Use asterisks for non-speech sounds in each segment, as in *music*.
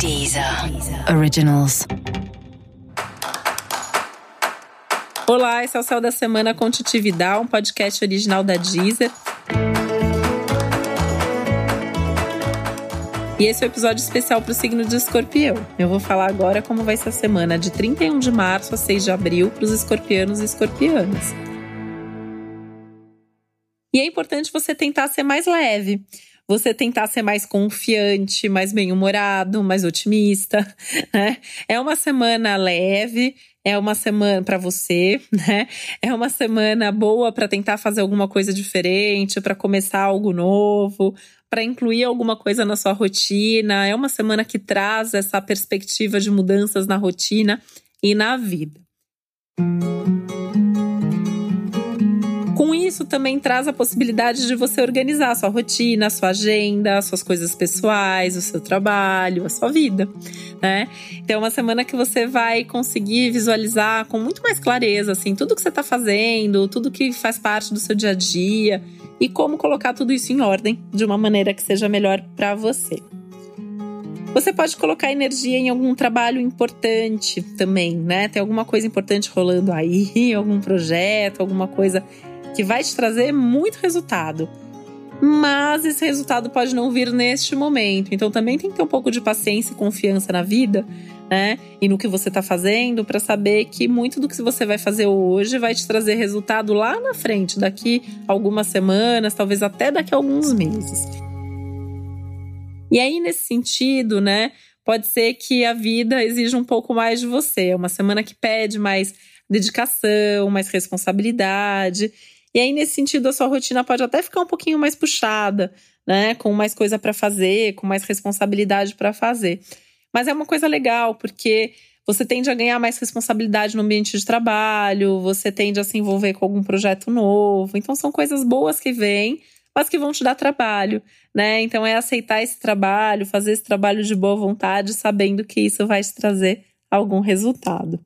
Deezer Originals. Olá, esse é o Céu da Semana com um podcast original da Deezer. E esse é o um episódio especial para o signo de escorpião. Eu vou falar agora como vai ser a semana de 31 de março a 6 de abril para os escorpianos e escorpianas. E é importante você tentar ser mais leve você tentar ser mais confiante, mais bem-humorado, mais otimista, *laughs* né? É uma semana leve, é uma semana para você, *laughs* né? É uma semana boa para tentar fazer alguma coisa diferente, para começar algo novo, para incluir alguma coisa na sua rotina. É uma semana que traz essa perspectiva de mudanças na rotina e na vida. Com isso, também traz a possibilidade de você organizar a sua rotina, a sua agenda, as suas coisas pessoais, o seu trabalho, a sua vida, né? Então, é uma semana que você vai conseguir visualizar com muito mais clareza, assim, tudo que você está fazendo, tudo que faz parte do seu dia a dia e como colocar tudo isso em ordem de uma maneira que seja melhor para você. Você pode colocar energia em algum trabalho importante também, né? Tem alguma coisa importante rolando aí, *laughs* algum projeto, alguma coisa que vai te trazer muito resultado. Mas esse resultado pode não vir neste momento. Então também tem que ter um pouco de paciência e confiança na vida, né? E no que você está fazendo, para saber que muito do que você vai fazer hoje vai te trazer resultado lá na frente, daqui algumas semanas, talvez até daqui a alguns meses. E aí, nesse sentido, né? Pode ser que a vida exija um pouco mais de você. É uma semana que pede mais dedicação, mais responsabilidade. E aí, nesse sentido, a sua rotina pode até ficar um pouquinho mais puxada, né? Com mais coisa para fazer, com mais responsabilidade para fazer. Mas é uma coisa legal, porque você tende a ganhar mais responsabilidade no ambiente de trabalho, você tende a se envolver com algum projeto novo. Então, são coisas boas que vêm, mas que vão te dar trabalho, né? Então, é aceitar esse trabalho, fazer esse trabalho de boa vontade, sabendo que isso vai te trazer algum resultado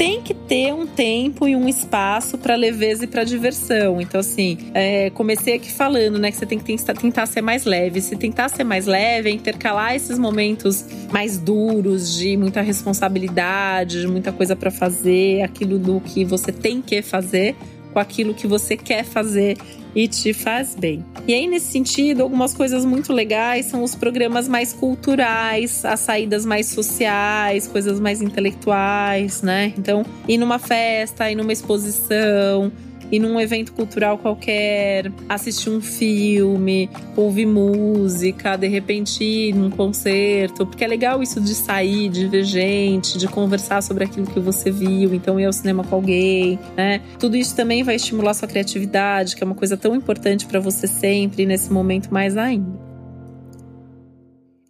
tem que ter um tempo e um espaço para leveza e para diversão. Então, assim, é, comecei aqui falando, né, que você tem que tentar, tentar ser mais leve. Se tentar ser mais leve, é intercalar esses momentos mais duros, de muita responsabilidade, de muita coisa para fazer, aquilo do que você tem que fazer com aquilo que você quer fazer e te faz bem. E aí, nesse sentido, algumas coisas muito legais são os programas mais culturais, as saídas mais sociais, coisas mais intelectuais, né? Então, ir numa festa, ir numa exposição, ir num evento cultural qualquer, assistir um filme, ouvir música, de repente ir num concerto, porque é legal isso de sair, de ver gente, de conversar sobre aquilo que você viu, então ir ao cinema com alguém, né? Tudo isso também vai estimular sua criatividade, que é uma coisa tão importante para você sempre nesse momento mais ainda.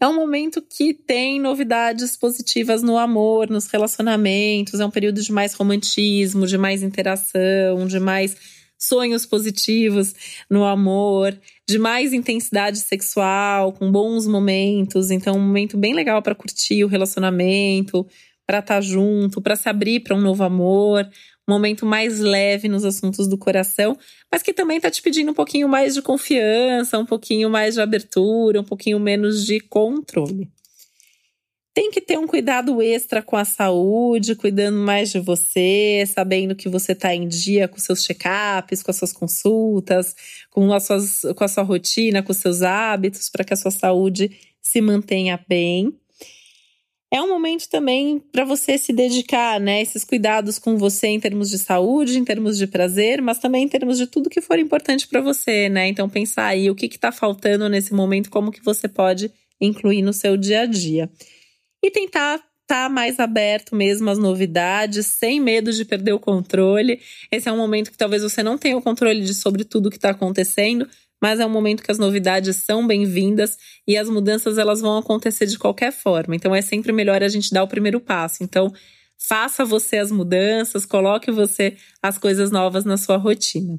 É um momento que tem novidades positivas no amor, nos relacionamentos. É um período de mais romantismo, de mais interação, de mais sonhos positivos no amor, de mais intensidade sexual, com bons momentos. Então, um momento bem legal para curtir o relacionamento, para estar tá junto, para se abrir para um novo amor, momento mais leve nos assuntos do coração, mas que também está te pedindo um pouquinho mais de confiança, um pouquinho mais de abertura, um pouquinho menos de controle. Tem que ter um cuidado extra com a saúde, cuidando mais de você, sabendo que você está em dia com seus check-ups, com as suas consultas, com, as suas, com a sua rotina, com os seus hábitos, para que a sua saúde se mantenha bem é um momento também para você se dedicar, né? Esses cuidados com você em termos de saúde, em termos de prazer, mas também em termos de tudo que for importante para você, né? Então pensar aí o que está faltando nesse momento, como que você pode incluir no seu dia a dia. E tentar estar tá mais aberto mesmo às novidades, sem medo de perder o controle. Esse é um momento que talvez você não tenha o controle de sobre tudo que está acontecendo, mas é um momento que as novidades são bem-vindas e as mudanças elas vão acontecer de qualquer forma. Então é sempre melhor a gente dar o primeiro passo. Então faça você as mudanças, coloque você as coisas novas na sua rotina.